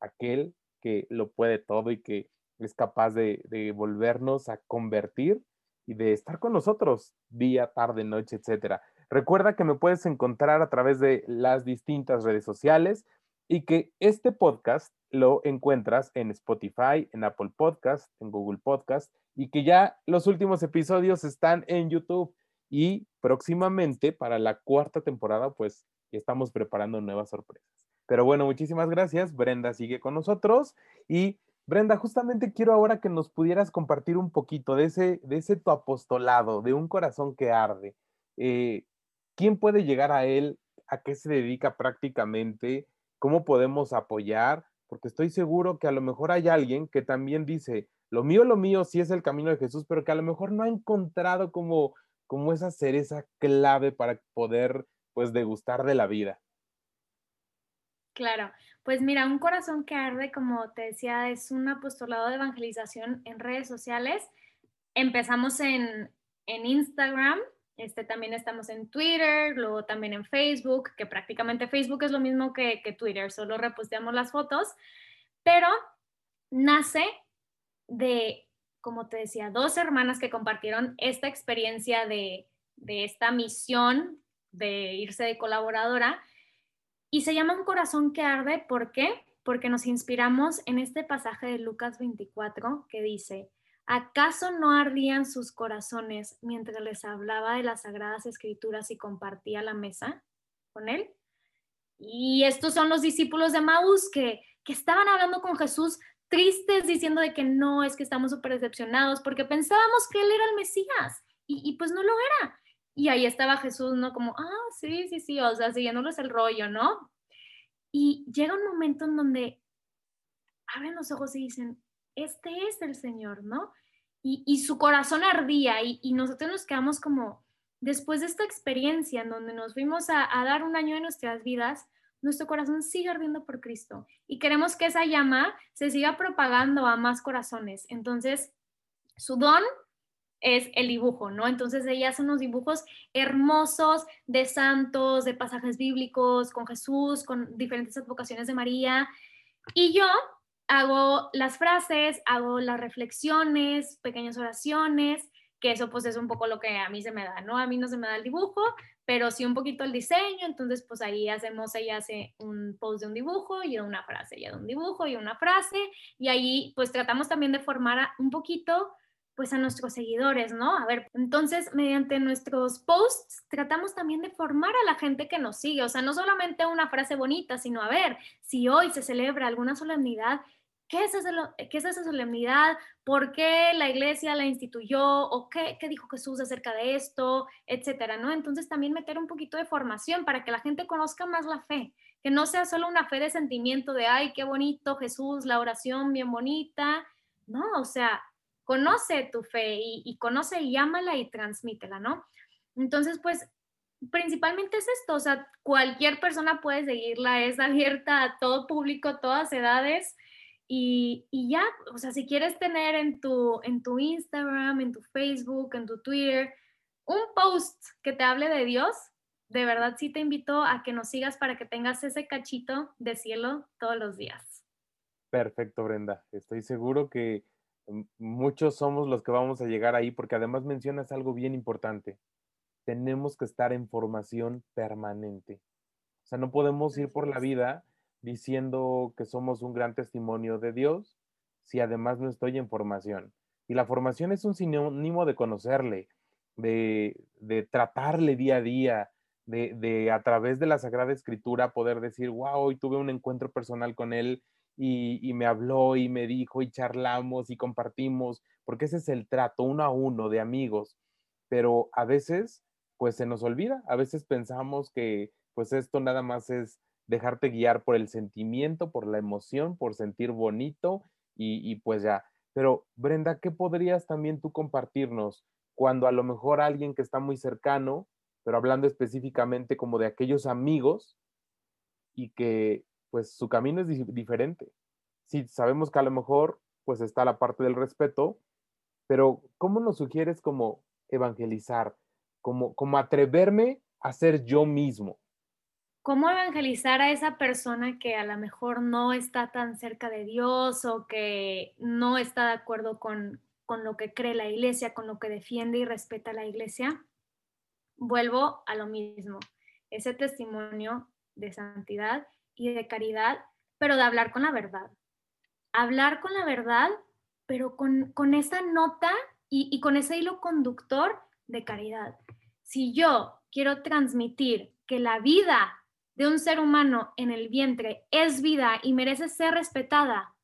aquel que lo puede todo y que es capaz de, de volvernos a convertir y de estar con nosotros día, tarde, noche, etcétera. Recuerda que me puedes encontrar a través de las distintas redes sociales y que este podcast lo encuentras en Spotify, en Apple Podcast, en Google Podcast y que ya los últimos episodios están en YouTube y próximamente para la cuarta temporada pues estamos preparando nuevas sorpresas. Pero bueno, muchísimas gracias. Brenda sigue con nosotros y Brenda, justamente quiero ahora que nos pudieras compartir un poquito de ese, de ese tu apostolado, de un corazón que arde. Eh, ¿Quién puede llegar a él? ¿A qué se dedica prácticamente? ¿Cómo podemos apoyar? Porque estoy seguro que a lo mejor hay alguien que también dice, lo mío, lo mío sí es el camino de Jesús, pero que a lo mejor no ha encontrado como, como esa cereza clave para poder pues degustar de la vida. Claro, pues mira, un corazón que arde, como te decía, es un apostolado de evangelización en redes sociales. Empezamos en, en Instagram, este, también estamos en Twitter, luego también en Facebook, que prácticamente Facebook es lo mismo que, Twitter, solo reposteamos las fotos, pero nace de, como te decía, dos hermanas que compartieron esta experiencia de, de esta misión de irse de colaboradora y se llama Un corazón que arde, ¿por qué? Porque nos inspiramos en este pasaje de Lucas 24 que dice, ¿Acaso no ardían sus corazones mientras les hablaba de las sagradas escrituras y compartía la mesa con él? Y estos son los discípulos de Maús que, que estaban hablando con Jesús tristes diciendo de que no, es que estamos súper decepcionados porque pensábamos que él era el Mesías y, y, pues no lo era. Y ahí estaba Jesús, ¿no? Como, ah, sí, sí, sí, o sea, siguiéndoles el rollo, ¿no? Y llega un momento en donde abren los ojos y dicen, este es el Señor, ¿no? Y, su corazón ardía y, y, nosotros nos quedamos como, después de esta experiencia en donde nos fuimos a, a dar un año de nuestras vidas, nuestro corazón sigue ardiendo por Cristo y queremos que esa llama se siga propagando a más corazones. Entonces, su don es el dibujo, ¿no? Entonces ella hace unos dibujos hermosos de santos, de pasajes bíblicos, con Jesús, con diferentes advocaciones de María. Y yo hago las frases, hago las reflexiones, pequeñas oraciones, que eso pues es un poco lo que a mí se me da, ¿no? A mí no se me da el dibujo, pero sí un poquito el diseño, entonces pues ahí hacemos, ella hace un post de un dibujo y una frase, ella de un dibujo y una frase, y ahí pues tratamos también de formar un poquito pues a nuestros seguidores, ¿no? A ver, entonces mediante nuestros posts tratamos también de formar a la gente que nos sigue, o sea, no solamente una frase bonita, sino a ver, si hoy se celebra alguna solemnidad, ¿Qué es, esa, ¿Qué es esa solemnidad? ¿Por qué la iglesia la instituyó? ¿O qué, qué, dijo Jesús acerca de esto? Etcétera, ¿no? Entonces también meter un poquito de formación para que la gente conozca más la fe, que no sea solo una fe de sentimiento de, ay, qué bonito Jesús, la oración bien bonita. No, o sea, conoce tu fe y, conoce y ámala y transmítela, ¿no? Entonces, pues principalmente es esto, o sea, cualquier persona puede seguirla, es abierta a todo público, todas edades y, y, ya, o sea, si quieres tener en tu, en tu Instagram, en tu Facebook, en tu Twitter, un post que te hable de Dios, de verdad sí te invito a que nos sigas para que tengas ese cachito de cielo todos los días. Perfecto, Brenda. Estoy seguro que muchos somos los que vamos a llegar ahí porque además mencionas algo bien importante. Tenemos que estar en formación permanente. O sea, no podemos ir por la vida diciendo que somos un gran testimonio de Dios si además no estoy en formación. Y la formación es un sinónimo de conocerle, de, tratarle día a día, de, a través de la Sagrada Escritura poder decir, wow, hoy tuve un encuentro personal con él y, me habló y me dijo y charlamos y compartimos, porque ese es el trato uno a uno de amigos. Pero a veces, pues se nos olvida, a veces pensamos que pues esto nada más es dejarte guiar por el sentimiento, por la emoción, por sentir bonito y, pues ya. Pero Brenda, ¿qué podrías también tú compartirnos cuando a lo mejor alguien que está muy cercano, pero hablando específicamente como de aquellos amigos y que pues su camino es diferente? Sí, sabemos que a lo mejor pues está la parte del respeto, pero ¿cómo nos sugieres como evangelizar, como, como atreverme a ser yo mismo? cómo evangelizar a esa persona que a lo mejor no está tan cerca de Dios o que no está de acuerdo con, con lo que cree la iglesia, con lo que defiende y respeta la iglesia, vuelvo a lo mismo, ese testimonio de santidad y de caridad, pero de hablar con la verdad. Hablar con la verdad, pero con, con esa nota y, y con ese hilo conductor de caridad. Si yo quiero transmitir que la vida de un ser humano en el vientre es vida y merece ser respetada,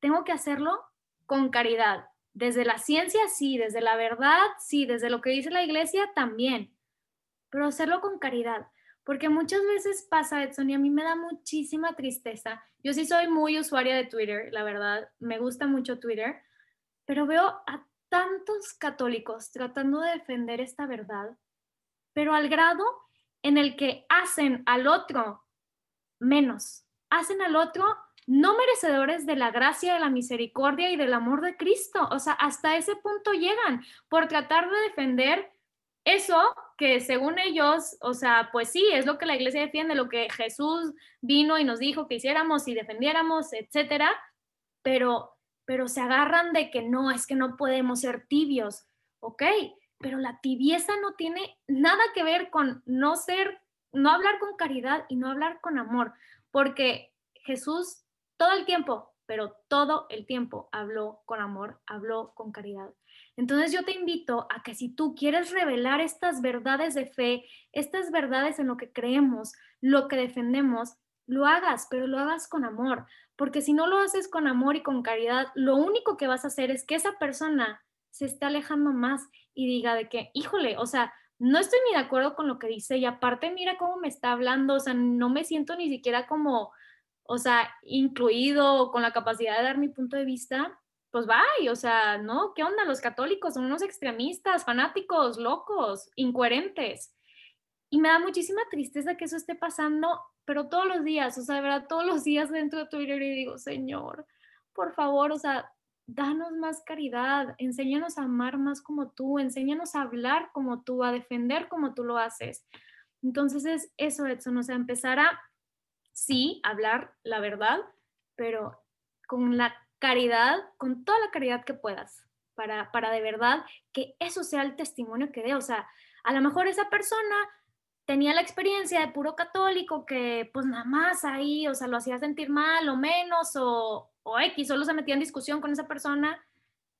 tengo que hacerlo con caridad. Desde la ciencia, sí, desde la verdad, sí, desde lo que dice la iglesia, también, pero hacerlo con caridad. Porque muchas veces pasa, Edson, y a mí me da muchísima tristeza. Yo sí soy muy usuaria de Twitter, la verdad, me gusta mucho Twitter, pero veo a tantos católicos tratando de defender esta verdad, pero al grado en el que hacen al otro menos, hacen al otro no merecedores de la gracia, de la misericordia y del amor de Cristo. O sea, hasta ese punto llegan por tratar de defender eso que según ellos, o sea, pues sí, es lo que la iglesia defiende, lo que Jesús vino y nos dijo que hiciéramos y defendiéramos, etcétera, pero pero se agarran de que no, es que no podemos ser tibios. Ok, pero la tibieza no tiene nada que ver con no ser, no hablar con caridad y no hablar con amor, porque Jesús todo el tiempo, pero todo el tiempo habló con amor, habló con caridad. Entonces yo te invito a que si tú quieres revelar estas verdades de fe, estas verdades en lo que creemos, lo que defendemos, lo hagas, pero lo hagas con amor, porque si no lo haces con amor y con caridad, lo único que vas a hacer es que esa persona se esté alejando más y diga de que, híjole, o sea, no estoy ni de acuerdo con lo que dice y aparte mira cómo me está hablando, o sea, no me siento ni siquiera como, o sea, incluido con la capacidad de dar mi punto de vista, pues bye, o sea, ¿no? ¿Qué onda? Los católicos son unos extremistas, fanáticos, locos, incoherentes. Y me da muchísima tristeza que eso esté pasando, pero todos los días, o sea, de verdad, todos los días dentro de Twitter y digo, Señor, por favor, o sea, danos más caridad, enséñanos a amar más como tú, enséñanos a hablar como tú, a defender como tú lo haces. Entonces es eso, Edson, o sea, empezar a, sí, hablar la verdad, pero con la caridad, con toda la caridad que puedas, para, para de verdad que eso sea el testimonio que dé. O sea, a lo mejor esa persona tenía la experiencia de puro católico que pues nada más ahí, o sea, lo hacía sentir mal o menos o, o X, solo se metía en discusión con esa persona,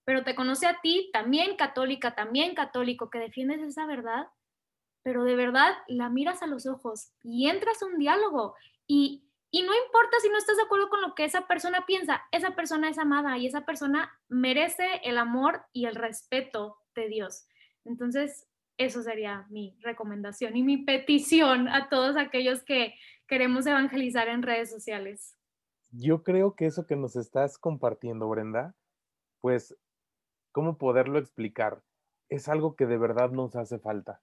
pero te conoce a ti, también católica, también católico, que defiendes esa verdad, pero de verdad la miras a los ojos y entras a un diálogo y, y no importa si no estás de acuerdo con lo que esa persona piensa, esa persona es amada y esa persona merece el amor y el respeto de Dios. Entonces, eso sería mi recomendación y mi petición a todos aquellos que queremos evangelizar en redes sociales. Yo creo que eso que nos estás compartiendo, Brenda, pues, ¿cómo poderlo explicar? Es algo que de verdad nos hace falta,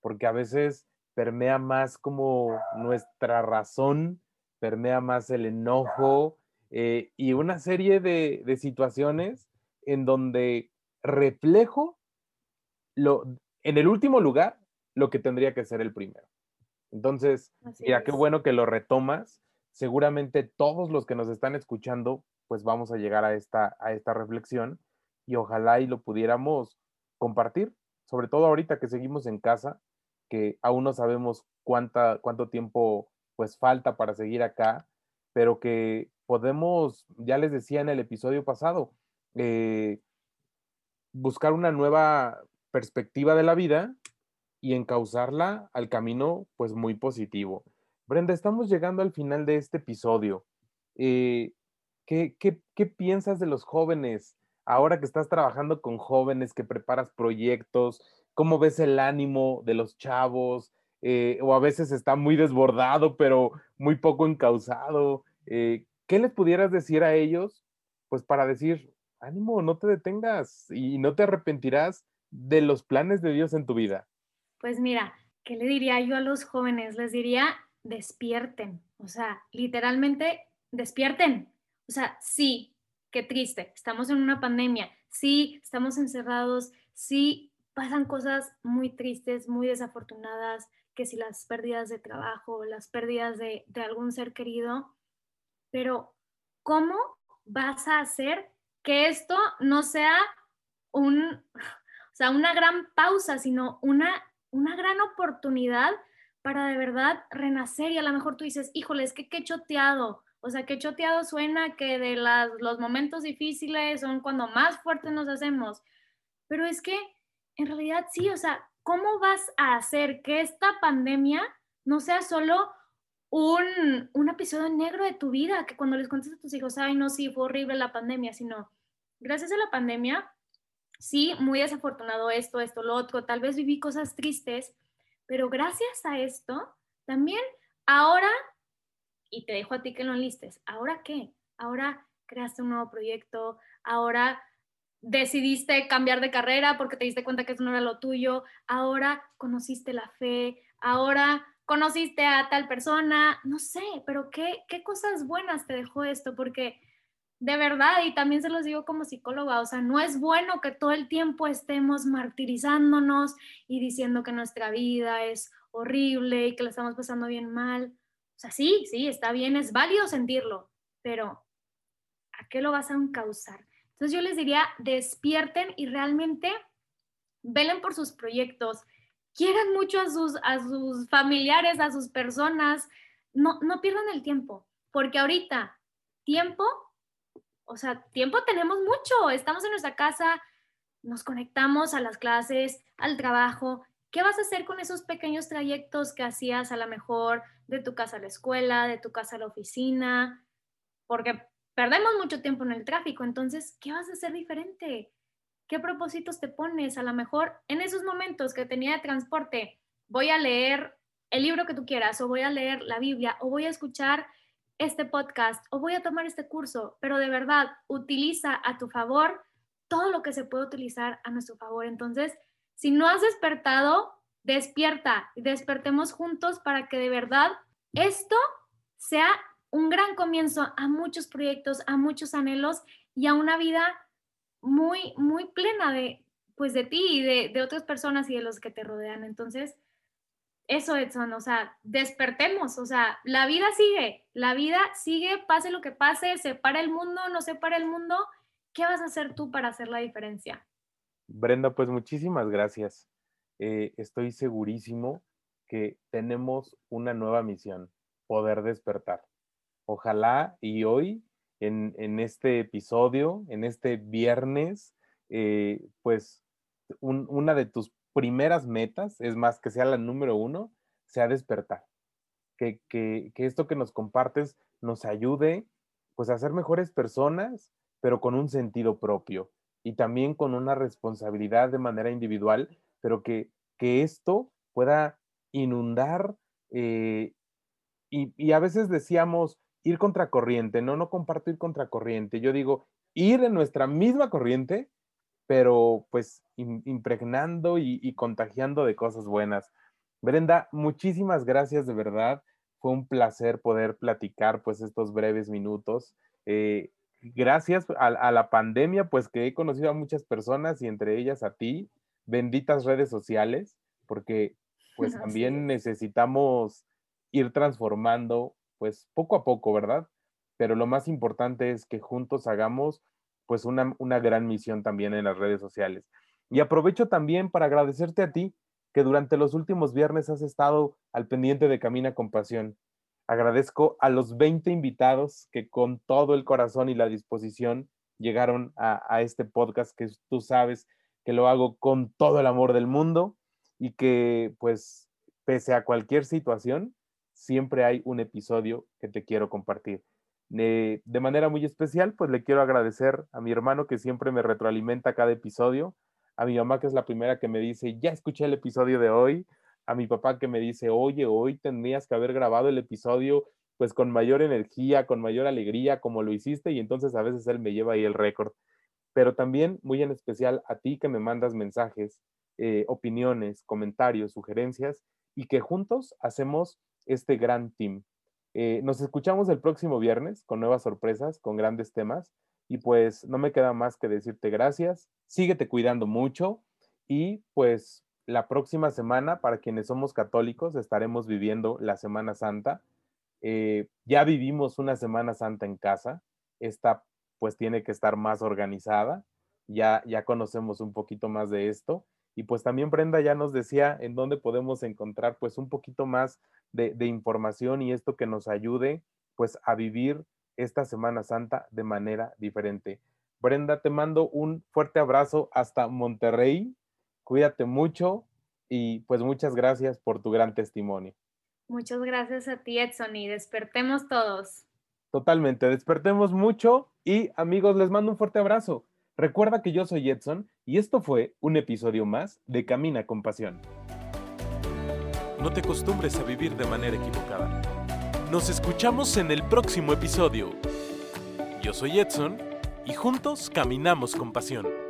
porque a veces permea más como nuestra razón, permea más el enojo eh, y una serie de, de situaciones en donde reflejo lo, en el último lugar lo que tendría que ser el primero. Entonces, mira, qué bueno que lo retomas. Seguramente todos los que nos están escuchando, pues vamos a llegar a esta, a esta reflexión y ojalá y lo pudiéramos compartir, sobre todo ahorita que seguimos en casa, que aún no sabemos cuánta, cuánto tiempo pues falta para seguir acá, pero que podemos, ya les decía en el episodio pasado, eh, buscar una nueva perspectiva de la vida y encauzarla al camino pues muy positivo. Brenda, estamos llegando al final de este episodio. Eh, ¿qué, qué, piensas de los jóvenes ahora que estás trabajando con jóvenes, que preparas proyectos? ¿Cómo ves el ánimo de los chavos? Eh, o a veces está muy desbordado, pero muy poco encauzado. Eh, ¿Qué les pudieras decir a ellos? Pues para decir, ánimo, no te detengas y no te arrepentirás de los planes de Dios en tu vida? Pues mira, ¿qué le diría yo a los jóvenes? Les diría, despierten, o sea, literalmente, despierten. O sea, sí, qué triste, estamos en una pandemia, sí, estamos encerrados, sí, pasan cosas muy tristes, muy desafortunadas, que si las pérdidas de trabajo, las pérdidas de, de algún ser querido, pero ¿cómo vas a hacer que esto no sea un, o sea, una gran pausa, sino una, una gran oportunidad para de verdad renacer y a lo mejor tú dices, híjole, es que qué choteado, o sea, qué choteado suena que de las, los momentos difíciles son cuando más fuertes nos hacemos, pero es que en realidad sí, o sea, ¿cómo vas a hacer que esta pandemia no sea solo un, un episodio negro de tu vida, que cuando les cuentes a tus hijos, ay, no, sí, fue horrible la pandemia, sino gracias a la pandemia sí, muy desafortunado esto, esto, lo otro, tal vez viví cosas tristes, pero gracias a esto, también ahora, y te dejo a ti que lo enlistes, ¿ahora qué? Ahora creaste un nuevo proyecto, ahora decidiste cambiar de carrera porque te diste cuenta que eso no era lo tuyo, ahora conociste la fe, ahora conociste a tal persona, no sé, pero qué, qué cosas buenas te dejó esto, porque de verdad, y también se los digo como psicóloga, o sea, no es bueno que todo el tiempo estemos martirizándonos y diciendo que nuestra vida es horrible y que la estamos pasando bien mal. O sea, sí, sí, está bien, es válido sentirlo, pero ¿a qué lo vas a causar? Entonces yo les diría, despierten y realmente velen por sus proyectos, quieran mucho a sus, a sus familiares, a sus personas, no, no pierdan el tiempo, porque ahorita tiempo o sea, tiempo tenemos mucho, estamos en nuestra casa, nos conectamos a las clases, al trabajo. ¿Qué vas a hacer con esos pequeños trayectos que hacías a lo mejor de tu casa a la escuela, de tu casa a la oficina? Porque perdemos mucho tiempo en el tráfico, entonces, ¿qué vas a hacer diferente? ¿Qué propósitos te pones? A lo mejor en esos momentos que tenía de transporte, voy a leer el libro que tú quieras, o voy a leer la Biblia, o voy a escuchar este podcast, o voy a tomar este curso, pero de verdad, utiliza a tu favor todo lo que se puede utilizar a nuestro favor. Entonces, si no has despertado, despierta y despertemos juntos para que de verdad esto sea un gran comienzo a muchos proyectos, a muchos anhelos y a una vida muy, muy plena de, pues, de ti y de, de otras personas y de los que te rodean. Entonces, eso, Edson, o sea, despertemos, o sea, la vida sigue, la vida sigue, pase lo que pase, se para el mundo, no se para el mundo, ¿qué vas a hacer tú para hacer la diferencia? Brenda, pues muchísimas gracias. Eh, estoy segurísimo que tenemos una nueva misión, poder despertar. Ojalá y hoy, en, este episodio, en este viernes, eh, pues una de tus primeras metas, es más, que sea la número uno, sea despertar. Que, que, que esto que nos compartes nos ayude pues a ser mejores personas, pero con un sentido propio y también con una responsabilidad de manera individual, pero que, que esto pueda inundar eh, y, a veces decíamos ir contracorriente, no, no comparto ir contracorriente, yo digo ir en nuestra misma corriente, pero pues impregnando y, y, contagiando de cosas buenas. Brenda, muchísimas gracias de verdad, fue un placer poder platicar pues estos breves minutos. Eh, gracias a, la pandemia, pues que he conocido a muchas personas y entre ellas a ti, benditas redes sociales, porque pues también necesitamos ir transformando, pues poco a poco, ¿verdad? Pero lo más importante es que juntos hagamos pues una, una gran misión también en las redes sociales. Y aprovecho también para agradecerte a ti que durante los últimos viernes has estado al pendiente de Camina con Pasión. Agradezco a los 20 invitados que con todo el corazón y la disposición llegaron a, este podcast que tú sabes que lo hago con todo el amor del mundo y que pues pese a cualquier situación, siempre hay un episodio que te quiero compartir. de manera muy especial, pues le quiero agradecer a mi hermano que siempre me retroalimenta cada episodio, a mi mamá que es la primera que me dice, ya escuché el episodio de hoy, a mi papá que me dice, oye, hoy tendrías que haber grabado el episodio pues con mayor energía, con mayor alegría, como lo hiciste, y entonces a veces él me lleva ahí el récord. Pero también muy en especial a ti que me mandas mensajes, eh, opiniones, comentarios, sugerencias, y que juntos hacemos este gran team. Eh, nos escuchamos el próximo viernes con nuevas sorpresas, con grandes temas, y pues no me queda más que decirte gracias, síguete cuidando mucho y pues la próxima semana, para quienes somos católicos, estaremos viviendo la Semana Santa. Eh, ya vivimos una Semana Santa en casa. Esta pues tiene que estar más organizada. Ya, ya conocemos un poquito más de esto. Y pues también Brenda ya nos decía en dónde podemos encontrar pues un poquito más de, de información y esto que nos ayude pues a vivir esta Semana Santa de manera diferente. Brenda, te mando un fuerte abrazo hasta Monterrey, Cuídate mucho y pues muchas gracias por tu gran testimonio. Muchas gracias a ti, Edson, y despertemos todos. Totalmente, despertemos mucho y amigos, les mando un fuerte abrazo. Recuerda que yo soy Edson y esto fue un episodio más de Camina con Pasión. No te acostumbres a vivir de manera equivocada. Nos escuchamos en el próximo episodio. Yo soy Edson y juntos caminamos con pasión.